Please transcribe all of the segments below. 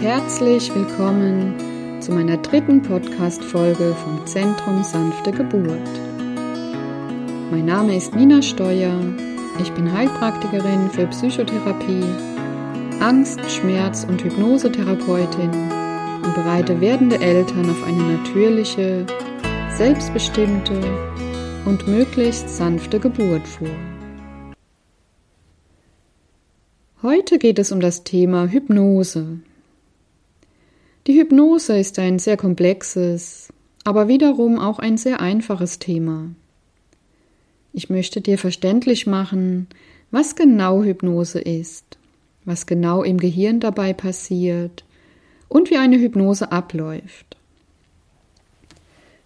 herzlich willkommen zu meiner dritten Podcast-Folge vom Zentrum Sanfte Geburt. Mein Name ist Nina Steuer, ich bin Heilpraktikerin für Psychotherapie, Angst-, Schmerz- und Hypnosetherapeutin und bereite werdende Eltern auf eine natürliche, selbstbestimmte und möglichst sanfte Geburt vor. Heute geht es um das Thema Hypnose. Die Hypnose ist ein sehr komplexes, aber wiederum auch ein sehr einfaches Thema. Ich möchte dir verständlich machen, was genau Hypnose ist, was genau im Gehirn dabei passiert und wie eine Hypnose abläuft.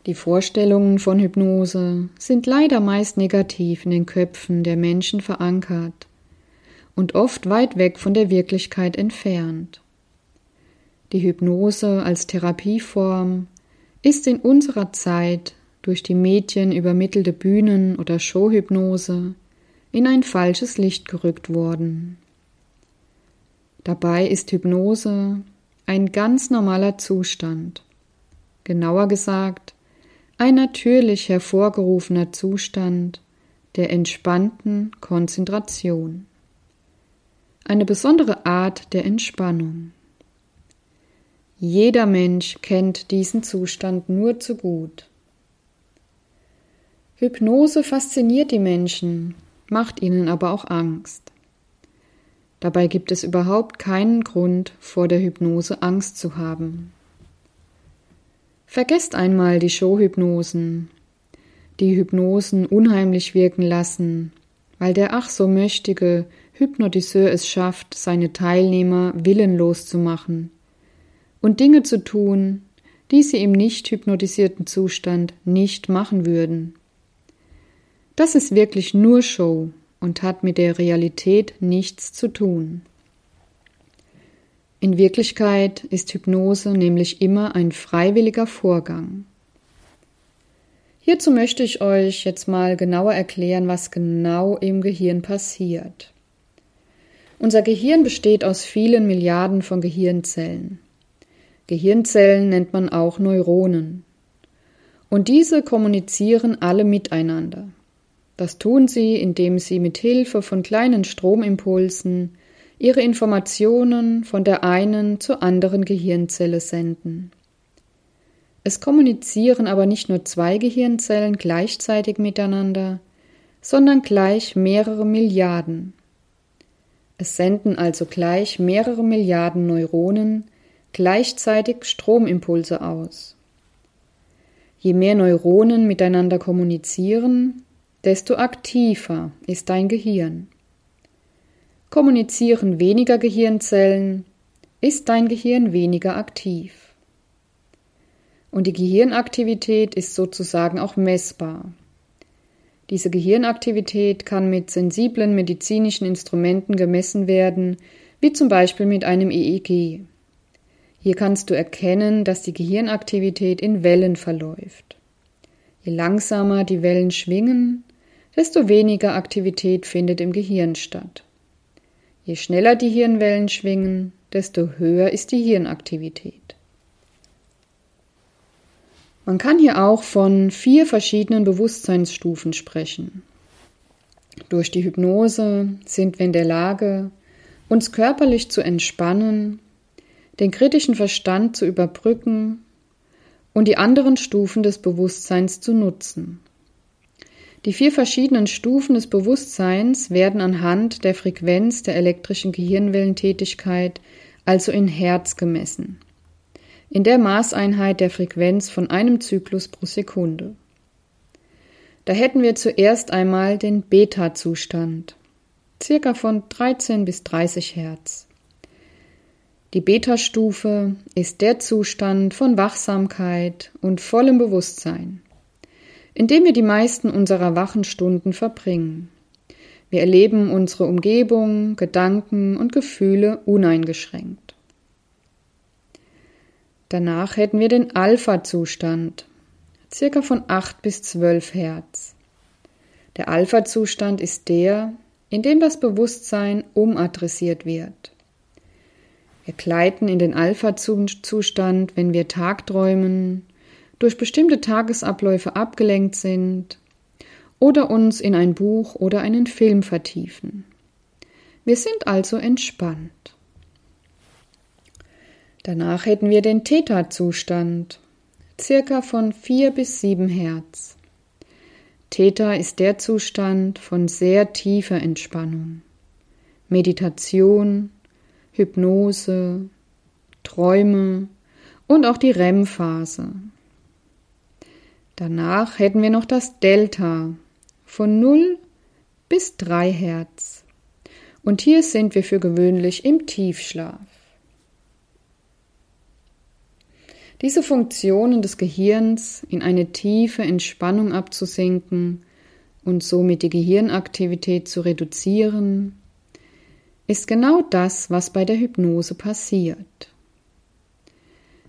Die Vorstellungen von Hypnose sind leider meist negativ in den Köpfen der Menschen verankert und oft weit weg von der Wirklichkeit entfernt. Die Hypnose als Therapieform ist in unserer Zeit durch die Medien übermittelte Bühnen- oder Showhypnose in ein falsches Licht gerückt worden. Dabei ist Hypnose ein ganz normaler Zustand, genauer gesagt ein natürlich hervorgerufener Zustand der entspannten Konzentration eine besondere Art der Entspannung. Jeder Mensch kennt diesen Zustand nur zu gut. Hypnose fasziniert die Menschen, macht ihnen aber auch Angst. Dabei gibt es überhaupt keinen Grund, vor der Hypnose Angst zu haben. Vergesst einmal die Showhypnosen, die Hypnosen unheimlich wirken lassen, weil der ach so mächtige Hypnotiseur es schafft, seine Teilnehmer willenlos zu machen und Dinge zu tun, die sie im nicht hypnotisierten Zustand nicht machen würden. Das ist wirklich nur Show und hat mit der Realität nichts zu tun. In Wirklichkeit ist Hypnose nämlich immer ein freiwilliger Vorgang. Hierzu möchte ich euch jetzt mal genauer erklären, was genau im Gehirn passiert. Unser Gehirn besteht aus vielen Milliarden von Gehirnzellen. Gehirnzellen nennt man auch Neuronen. Und diese kommunizieren alle miteinander. Das tun sie, indem sie mit Hilfe von kleinen Stromimpulsen ihre Informationen von der einen zur anderen Gehirnzelle senden. Es kommunizieren aber nicht nur zwei Gehirnzellen gleichzeitig miteinander, sondern gleich mehrere Milliarden. Es senden also gleich mehrere Milliarden Neuronen gleichzeitig Stromimpulse aus. Je mehr Neuronen miteinander kommunizieren, desto aktiver ist dein Gehirn. Kommunizieren weniger Gehirnzellen, ist dein Gehirn weniger aktiv. Und die Gehirnaktivität ist sozusagen auch messbar. Diese Gehirnaktivität kann mit sensiblen medizinischen Instrumenten gemessen werden, wie zum Beispiel mit einem EEG. Hier kannst du erkennen, dass die Gehirnaktivität in Wellen verläuft. Je langsamer die Wellen schwingen, desto weniger Aktivität findet im Gehirn statt. Je schneller die Hirnwellen schwingen, desto höher ist die Hirnaktivität. Man kann hier auch von vier verschiedenen Bewusstseinsstufen sprechen. Durch die Hypnose sind wir in der Lage, uns körperlich zu entspannen, den kritischen Verstand zu überbrücken und die anderen Stufen des Bewusstseins zu nutzen. Die vier verschiedenen Stufen des Bewusstseins werden anhand der Frequenz der elektrischen Gehirnwellentätigkeit, also in Herz gemessen in der Maßeinheit der Frequenz von einem Zyklus pro Sekunde. Da hätten wir zuerst einmal den Beta-Zustand, circa von 13 bis 30 Hertz. Die Beta-Stufe ist der Zustand von Wachsamkeit und vollem Bewusstsein, in dem wir die meisten unserer wachen Stunden verbringen. Wir erleben unsere Umgebung, Gedanken und Gefühle uneingeschränkt. Danach hätten wir den Alpha-Zustand, circa von 8 bis 12 Hertz. Der Alpha-Zustand ist der, in dem das Bewusstsein umadressiert wird. Wir gleiten in den Alpha-Zustand, wenn wir Tagträumen, durch bestimmte Tagesabläufe abgelenkt sind oder uns in ein Buch oder einen Film vertiefen. Wir sind also entspannt. Danach hätten wir den Theta-Zustand, circa von 4 bis 7 Hertz. Theta ist der Zustand von sehr tiefer Entspannung. Meditation, Hypnose, Träume und auch die REM-Phase. Danach hätten wir noch das Delta von 0 bis 3 Hertz. Und hier sind wir für gewöhnlich im Tiefschlaf. Diese Funktionen des Gehirns in eine tiefe Entspannung abzusinken und somit die Gehirnaktivität zu reduzieren, ist genau das, was bei der Hypnose passiert.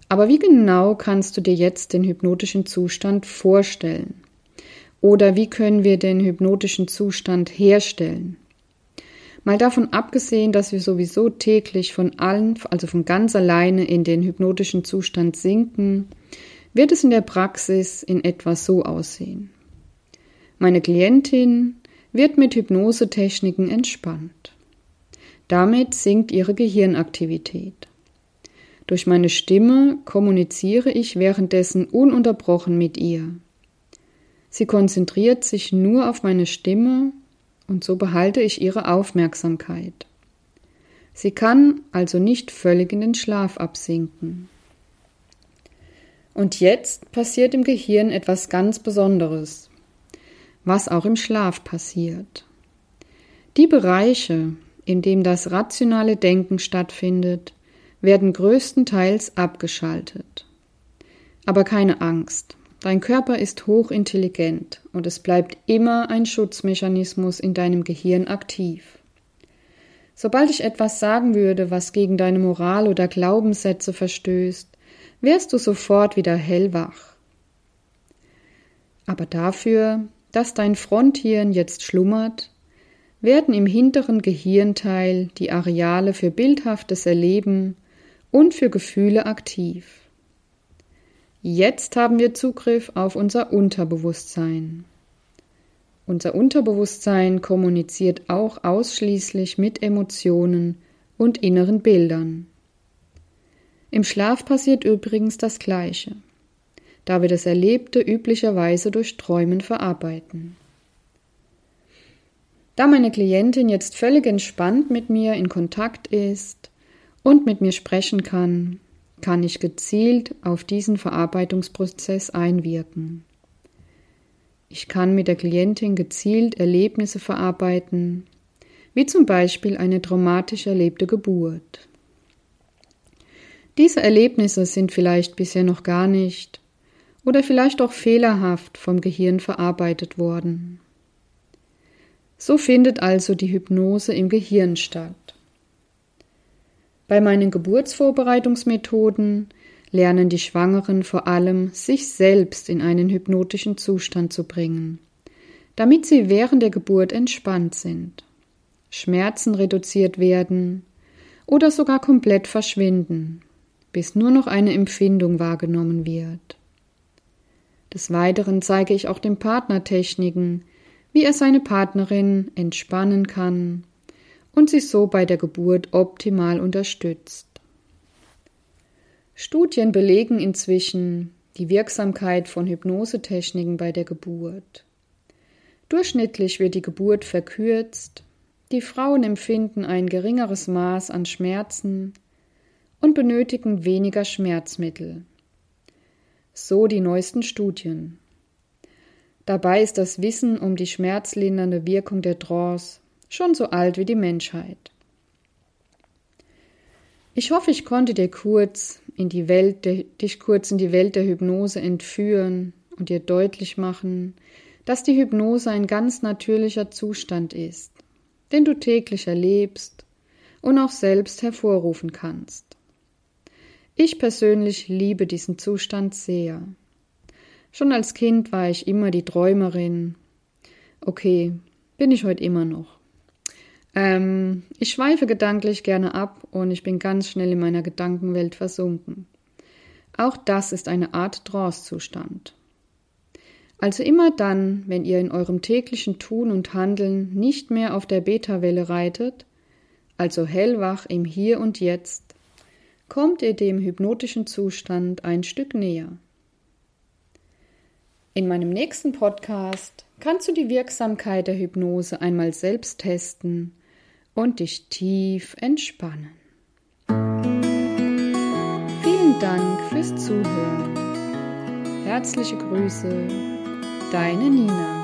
Aber wie genau kannst du dir jetzt den hypnotischen Zustand vorstellen? Oder wie können wir den hypnotischen Zustand herstellen? Mal davon abgesehen, dass wir sowieso täglich von allen, also von ganz alleine in den hypnotischen Zustand sinken, wird es in der Praxis in etwa so aussehen. Meine Klientin wird mit Hypnosetechniken entspannt. Damit sinkt ihre Gehirnaktivität. Durch meine Stimme kommuniziere ich währenddessen ununterbrochen mit ihr. Sie konzentriert sich nur auf meine Stimme und so behalte ich ihre Aufmerksamkeit. Sie kann also nicht völlig in den Schlaf absinken. Und jetzt passiert im Gehirn etwas ganz Besonderes, was auch im Schlaf passiert. Die Bereiche, in dem das rationale Denken stattfindet, werden größtenteils abgeschaltet. Aber keine Angst. Dein Körper ist hochintelligent und es bleibt immer ein Schutzmechanismus in deinem Gehirn aktiv. Sobald ich etwas sagen würde, was gegen deine Moral oder Glaubenssätze verstößt, wärst du sofort wieder hellwach. Aber dafür, dass dein Fronthirn jetzt schlummert, werden im hinteren Gehirnteil die Areale für bildhaftes Erleben und für Gefühle aktiv. Jetzt haben wir Zugriff auf unser Unterbewusstsein. Unser Unterbewusstsein kommuniziert auch ausschließlich mit Emotionen und inneren Bildern. Im Schlaf passiert übrigens das Gleiche, da wir das Erlebte üblicherweise durch Träumen verarbeiten. Da meine Klientin jetzt völlig entspannt mit mir in Kontakt ist und mit mir sprechen kann, kann ich gezielt auf diesen Verarbeitungsprozess einwirken. Ich kann mit der Klientin gezielt Erlebnisse verarbeiten, wie zum Beispiel eine traumatisch erlebte Geburt. Diese Erlebnisse sind vielleicht bisher noch gar nicht oder vielleicht auch fehlerhaft vom Gehirn verarbeitet worden. So findet also die Hypnose im Gehirn statt. Bei meinen Geburtsvorbereitungsmethoden lernen die Schwangeren vor allem, sich selbst in einen hypnotischen Zustand zu bringen, damit sie während der Geburt entspannt sind, Schmerzen reduziert werden oder sogar komplett verschwinden, bis nur noch eine Empfindung wahrgenommen wird. Des Weiteren zeige ich auch dem Partner Techniken, wie er seine Partnerin entspannen kann und sie so bei der Geburt optimal unterstützt. Studien belegen inzwischen die Wirksamkeit von Hypnosetechniken bei der Geburt. Durchschnittlich wird die Geburt verkürzt, die Frauen empfinden ein geringeres Maß an Schmerzen und benötigen weniger Schmerzmittel. So die neuesten Studien. Dabei ist das Wissen um die schmerzlindernde Wirkung der Trance schon so alt wie die Menschheit. Ich hoffe, ich konnte dir kurz in die Welt der, dich kurz in die Welt der Hypnose entführen und dir deutlich machen, dass die Hypnose ein ganz natürlicher Zustand ist, den du täglich erlebst und auch selbst hervorrufen kannst. Ich persönlich liebe diesen Zustand sehr. Schon als Kind war ich immer die Träumerin. Okay, bin ich heute immer noch. Ähm, ich schweife gedanklich gerne ab und ich bin ganz schnell in meiner Gedankenwelt versunken. Auch das ist eine Art Trance-Zustand. Also immer dann, wenn ihr in eurem täglichen Tun und Handeln nicht mehr auf der Beta-Welle reitet, also hellwach im Hier und Jetzt, kommt ihr dem hypnotischen Zustand ein Stück näher. In meinem nächsten Podcast kannst du die Wirksamkeit der Hypnose einmal selbst testen und dich tief entspannen. Vielen Dank fürs Zuhören. Herzliche Grüße, deine Nina.